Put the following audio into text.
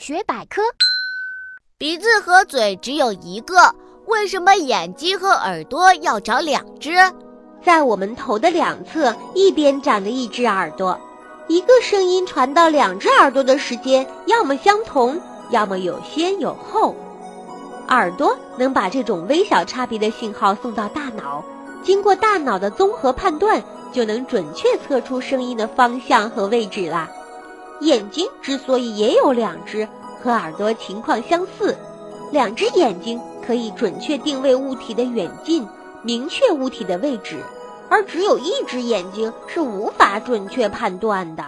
大学百科：鼻子和嘴只有一个，为什么眼睛和耳朵要长两只？在我们头的两侧，一边长着一只耳朵。一个声音传到两只耳朵的时间，要么相同，要么有先有后。耳朵能把这种微小差别的信号送到大脑，经过大脑的综合判断，就能准确测出声音的方向和位置啦。眼睛之所以也有两只，和耳朵情况相似，两只眼睛可以准确定位物体的远近，明确物体的位置，而只有一只眼睛是无法准确判断的。